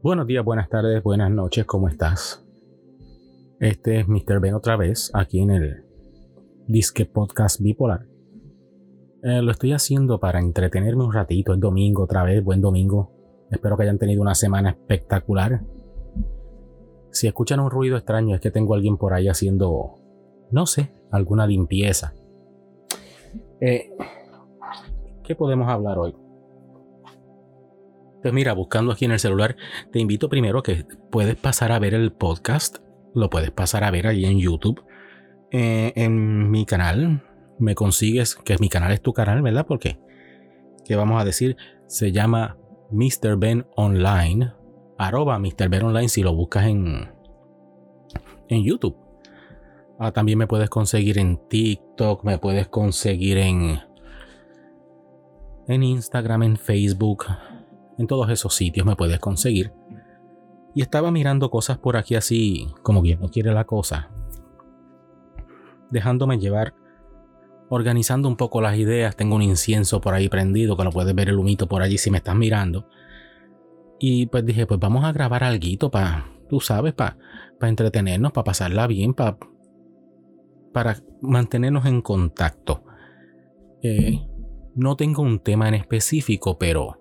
Buenos días, buenas tardes, buenas noches, ¿cómo estás? Este es Mr. Ben otra vez, aquí en el Disque Podcast Bipolar. Eh, lo estoy haciendo para entretenerme un ratito, es domingo otra vez, buen domingo. Espero que hayan tenido una semana espectacular. Si escuchan un ruido extraño es que tengo a alguien por ahí haciendo, no sé, alguna limpieza. Eh, ¿Qué podemos hablar hoy? Pues mira, buscando aquí en el celular, te invito primero que puedes pasar a ver el podcast, lo puedes pasar a ver ahí en YouTube, eh, en mi canal, me consigues, que mi canal es tu canal, ¿verdad? Porque, ¿qué vamos a decir? Se llama Mr. Ben Online, arroba Mr. Ben Online si lo buscas en, en YouTube. Ah, también me puedes conseguir en TikTok, me puedes conseguir en, en Instagram, en Facebook, en todos esos sitios me puedes conseguir. Y estaba mirando cosas por aquí así, como quien no quiere la cosa. Dejándome llevar, organizando un poco las ideas. Tengo un incienso por ahí prendido, que lo puedes ver el humito por allí si me estás mirando. Y pues dije, pues vamos a grabar algo para, tú sabes, para entretenernos, para pasarla bien, para, para mantenernos en contacto. Eh, no tengo un tema en específico, pero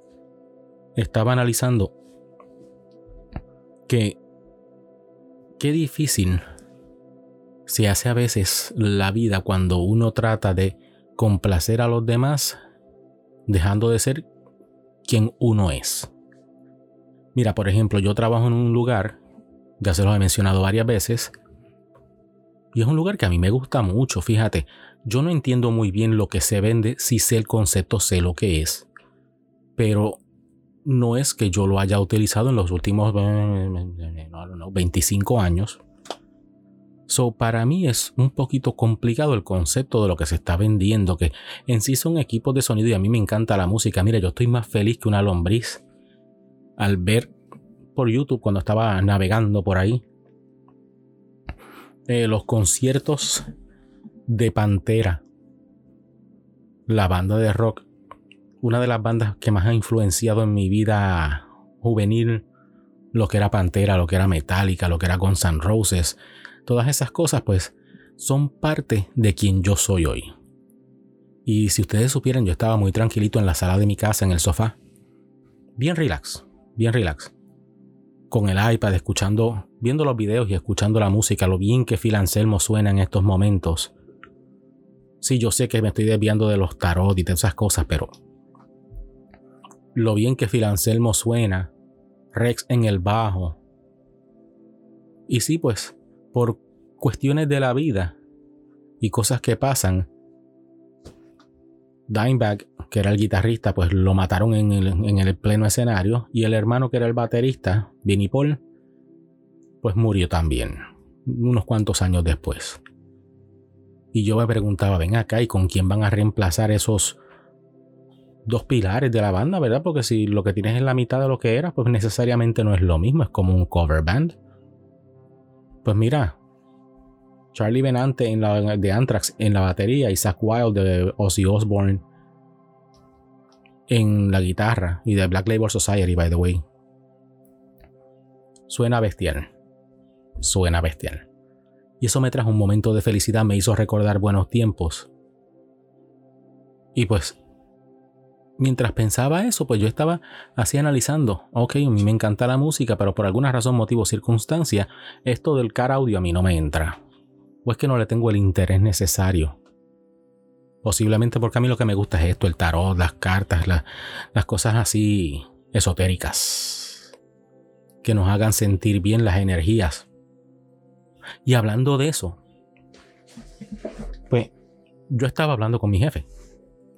estaba analizando que qué difícil se hace a veces la vida cuando uno trata de complacer a los demás dejando de ser quien uno es. Mira, por ejemplo, yo trabajo en un lugar, ya se lo he mencionado varias veces, y es un lugar que a mí me gusta mucho, fíjate, yo no entiendo muy bien lo que se vende, si sé el concepto, sé lo que es, pero no es que yo lo haya utilizado en los últimos 25 años. So, para mí es un poquito complicado el concepto de lo que se está vendiendo, que en sí son equipos de sonido y a mí me encanta la música. Mira, yo estoy más feliz que una lombriz al ver por YouTube cuando estaba navegando por ahí eh, los conciertos de Pantera, la banda de rock una de las bandas que más ha influenciado en mi vida juvenil, lo que era Pantera, lo que era Metallica, lo que era Guns N' Roses, todas esas cosas pues son parte de quien yo soy hoy. Y si ustedes supieran, yo estaba muy tranquilito en la sala de mi casa, en el sofá, bien relax, bien relax, con el iPad, escuchando, viendo los videos y escuchando la música, lo bien que Phil Anselmo suena en estos momentos. Sí, yo sé que me estoy desviando de los tarot y de esas cosas, pero lo bien que Filancelmo suena, Rex en el bajo. Y sí, pues, por cuestiones de la vida y cosas que pasan, Dimebag, que era el guitarrista, pues lo mataron en el, pleno escenario. Y el hermano, que era el baterista, Vinnie Paul, pues murió también, unos cuantos años después. Y yo me preguntaba, ven acá, ¿y con quién van a reemplazar esos dos pilares de la banda, ¿verdad? Porque si lo que tienes es la mitad de lo que era, pues necesariamente no es lo mismo, es como un cover band. Pues mira, Charlie Benante en la, de Anthrax en la batería y Zach Wild de Ozzy Osbourne en la guitarra y de Black Label Society, by the way. Suena bestial. Suena bestial. Y eso me trajo un momento de felicidad, me hizo recordar buenos tiempos. Y pues mientras pensaba eso, pues yo estaba así analizando, ok, a mí me encanta la música, pero por alguna razón, motivo, circunstancia, esto del car audio a mí no me entra. O es que no le tengo el interés necesario. Posiblemente porque a mí lo que me gusta es esto, el tarot, las cartas, las cosas así esotéricas. Que nos hagan sentir bien las energías. Y hablando de eso, pues yo estaba hablando con mi jefe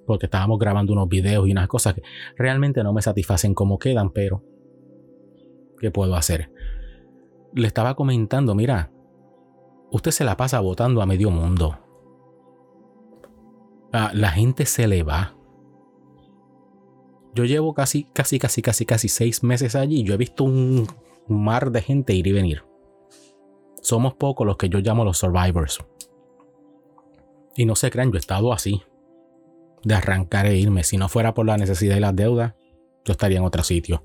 porque estábamos grabando unos videos y unas cosas que realmente no me satisfacen como quedan, pero ¿qué puedo hacer? Le estaba comentando, mira, usted se la pasa votando a medio mundo. Ah, la gente se le va. Yo llevo casi, casi, casi, casi, casi seis meses allí. Yo he visto un mar de gente ir y venir. Somos pocos los que yo llamo los survivors. Y no se crean, yo he estado así de arrancar e irme. Si no fuera por la necesidad y las deudas, yo estaría en otro sitio.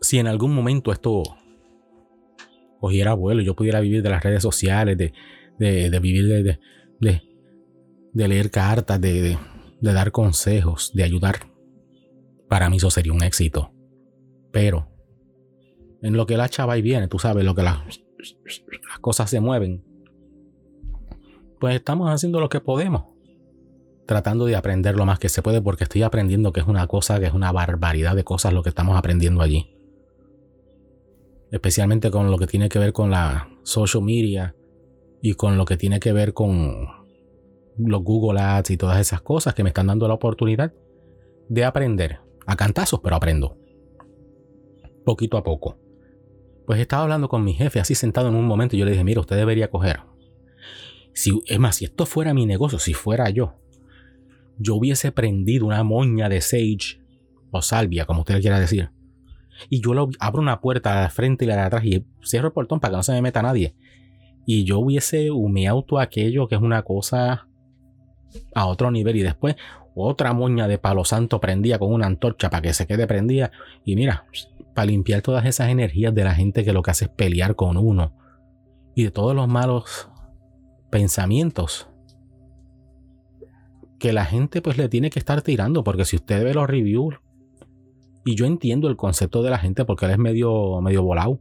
si en algún momento esto cogiera vuelo, yo pudiera vivir de las redes sociales, de, de, vivir de, de, de, leer cartas, de, dar consejos, de ayudar, para mí eso sería un éxito. Pero en lo que la chava y viene, tú sabes, lo que las cosas se mueven, pues estamos haciendo lo que podemos tratando de aprender lo más que se puede porque estoy aprendiendo que es una cosa, que es una barbaridad de cosas lo que estamos aprendiendo allí. Especialmente con lo que tiene que ver con la social media y con lo que tiene que ver con los Google Ads y todas esas cosas que me están dando la oportunidad de aprender. A cantazos, pero aprendo. Poquito a poco. Pues estaba hablando con mi jefe así sentado en un momento y yo le dije, mira, usted debería coger. Si, es más, si esto fuera mi negocio, si fuera yo, yo hubiese prendido una moña de sage o salvia, como usted quiera decir, y yo lo, abro una puerta a la frente y la de atrás y cierro el portón para que no se me meta nadie, y yo hubiese humeado todo aquello que es una cosa a otro nivel, y después otra moña de palo santo prendía con una antorcha para que se quede prendida, y mira, para limpiar todas esas energías de la gente que lo que hace es pelear con uno, y de todos los malos pensamientos que la gente pues le tiene que estar tirando, porque si usted ve los reviews, y yo entiendo el concepto de la gente porque él es medio, medio volado,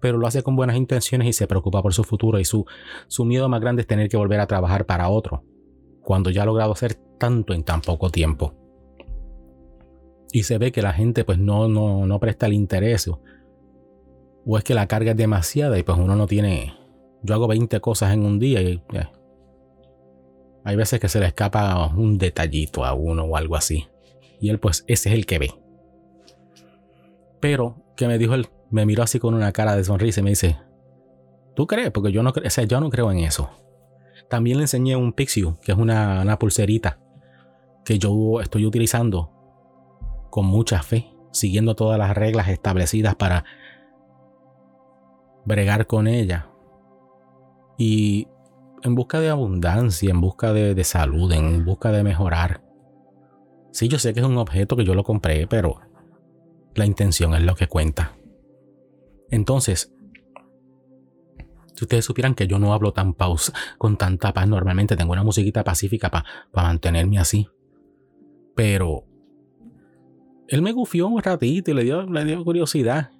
pero lo hace con buenas intenciones y se preocupa por su futuro y su, su miedo más grande es tener que volver a trabajar para otro, cuando ya ha logrado hacer tanto en tan poco tiempo. Y se ve que la gente pues no, no, no presta el interés o es que la carga es demasiada y pues uno no tiene... Yo hago 20 cosas en un día y eh, hay veces que se le escapa un detallito a uno o algo así. Y él pues ese es el que ve. Pero que me dijo él, me miró así con una cara de sonrisa y me dice, ¿tú crees? Porque yo no, o yo no creo en eso. También le enseñé un Pixie, que es una, una pulserita que yo estoy utilizando con mucha fe, siguiendo todas las reglas establecidas para bregar con ella. Y en busca de abundancia, en busca de, salud, en busca de mejorar. Sí, yo sé que es un objeto que yo lo compré, pero la intención es lo que cuenta. Entonces, si ustedes supieran que yo no hablo tan pausa, con tanta paz, normalmente tengo una musiquita pacífica para mantenerme así. Pero él me gufió un ratito y le dio, le dio curiosidad.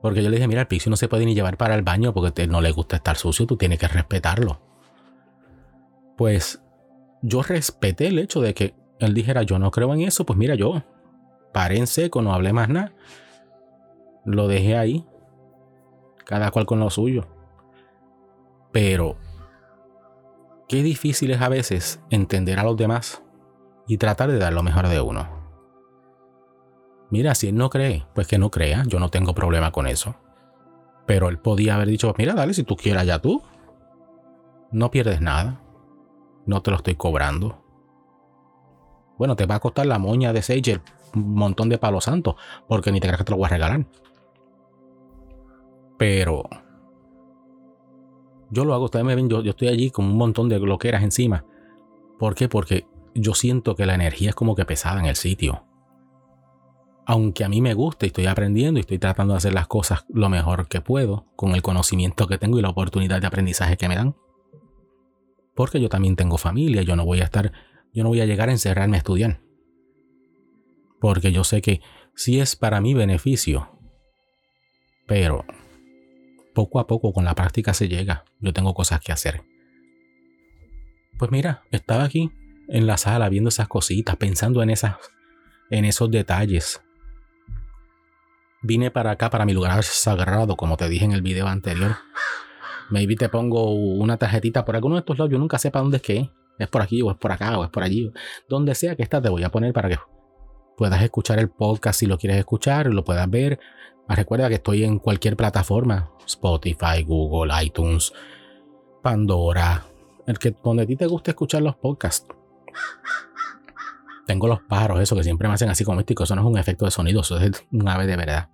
Porque yo le dije, mira, el Pixie no se puede ni llevar para el baño porque no le gusta estar sucio, tú tienes que respetarlo. Pues yo respeté el hecho de que él dijera, yo no creo en eso, pues mira, yo paré en seco, no hablé más nada. Lo dejé ahí. Cada cual con lo suyo. Pero, qué difícil es a veces entender a los demás y tratar de dar lo mejor de uno. Mira, si él no cree, pues que no crea, yo no tengo problema con eso. Pero él podía haber dicho, mira, dale, si tú quieras ya tú. No pierdes nada. No te lo estoy cobrando. Bueno, te va a costar la moña de Sage un montón de palos santos, porque ni te creas que te lo voy a regalar. Pero yo lo hago, ustedes me ven, yo, yo estoy allí con un montón de bloqueras encima. ¿Por qué? Porque yo siento que la energía es como que pesada en el sitio aunque a mí me guste y estoy aprendiendo y estoy tratando de hacer las cosas lo mejor que puedo, con el conocimiento que tengo y la oportunidad de aprendizaje que me dan. Porque yo también tengo familia, yo no voy a estar, yo no voy a llegar a encerrarme a estudiar. Porque yo sé que sí es para mi beneficio, pero poco a poco con la práctica se llega, yo tengo cosas que hacer. Pues mira, estaba aquí en la sala viendo esas cositas, pensando en esas en esos detalles Vine para acá, para mi lugar sagrado, como te dije en el video anterior. Maybe te pongo una tarjetita por alguno de estos lados. Yo nunca sé para dónde es que es. por aquí o es por acá o es por allí. Donde sea que estás, te voy a poner para que puedas escuchar el podcast si lo quieres escuchar, lo puedas ver. Ah, recuerda que estoy en cualquier plataforma: Spotify, Google, iTunes, Pandora. El que donde a ti te guste escuchar los podcasts. Tengo los pájaros, eso que siempre me hacen así como místico. Eso no es un efecto de sonido, eso es un ave de verdad.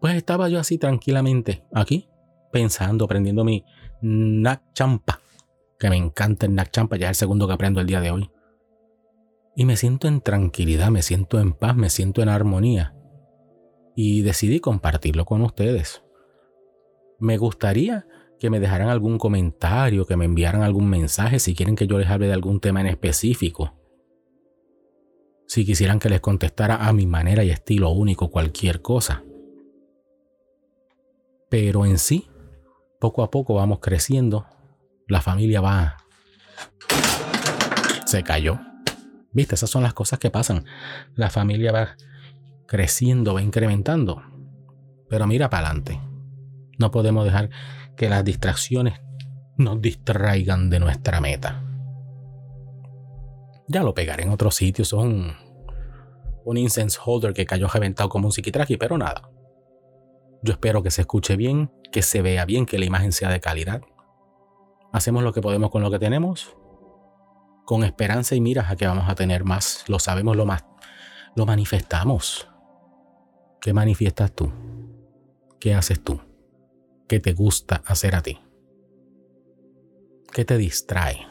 Pues estaba yo así tranquilamente, aquí, pensando, aprendiendo mi Nak Champa, que me encanta el Nak Champa, ya es el segundo que aprendo el día de hoy. Y me siento en tranquilidad, me siento en paz, me siento en armonía. y decidí compartirlo con ustedes. Me gustaría que me dejaran algún comentario, que me enviaran algún mensaje si quieren que yo les hable de algún tema en específico. Si quisieran que les contestara a mi manera y estilo único cualquier cosa. Pero en sí, poco a poco vamos creciendo. La familia va... Se cayó. Viste, esas son las cosas que pasan. La familia va creciendo, va incrementando. Pero mira para adelante. No podemos dejar que las distracciones nos distraigan de nuestra meta. Ya lo pegaré en otro sitio. Son un incense holder que cayó reventado como un psiquitraqui, pero nada. Yo espero que se escuche bien, que se vea bien, que la imagen sea de calidad. Hacemos lo que podemos con lo que tenemos, con esperanza y miras a que vamos a tener más. Lo sabemos, lo más, lo manifestamos. ¿Qué manifiestas tú? ¿Qué haces tú? ¿Qué te gusta hacer a ti? ¿Qué te distrae?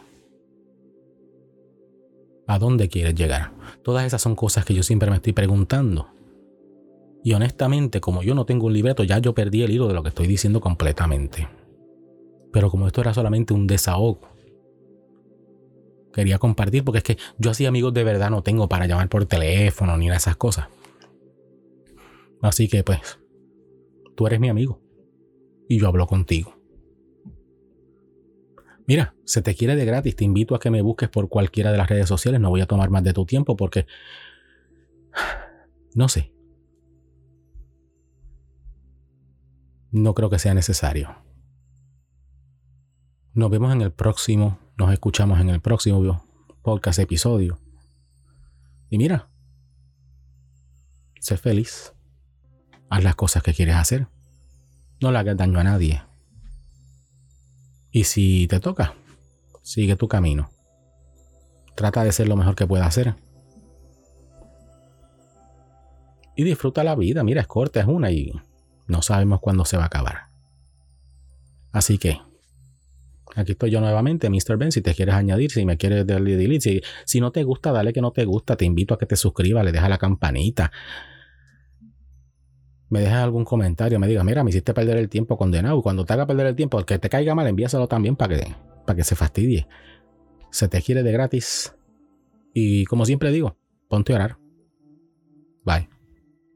¿A dónde quieres llegar? Todas esas son cosas que yo siempre me estoy preguntando. Y honestamente, como yo no tengo un libreto, ya yo perdí el hilo de lo que estoy diciendo completamente. Pero como esto era solamente un desahogo, quería compartir porque es que yo así amigos de verdad no tengo para llamar por teléfono ni esas cosas. Así que pues, tú eres mi amigo y yo hablo contigo. Mira, se te quiere de gratis, te invito a que me busques por cualquiera de las redes sociales, no voy a tomar más de tu tiempo porque, no sé, no creo que sea necesario. Nos vemos en el próximo, nos escuchamos en el próximo podcast episodio. Y mira, sé feliz haz las cosas que quieres hacer. No le hagas daño a nadie. Y si te toca, sigue tu camino. Trata de ser lo mejor que puedas hacer. Y disfruta la vida. Mira, es corta, es una y no sabemos cuándo se va a acabar. Así que, aquí estoy yo nuevamente, Mr. Ben. Si te quieres añadir, si me quieres darle delete, si, si no te gusta, dale que no te gusta. Te invito a que te suscribas, le dejas la campanita me dejas algún comentario, me digas, mira, me hiciste perder el tiempo condenado. Cuando te haga perder el tiempo, el que te caiga mal, envíaselo también para que, para que se fastidie. Se te quiere de gratis. Y como siempre digo, ponte a orar. Bye.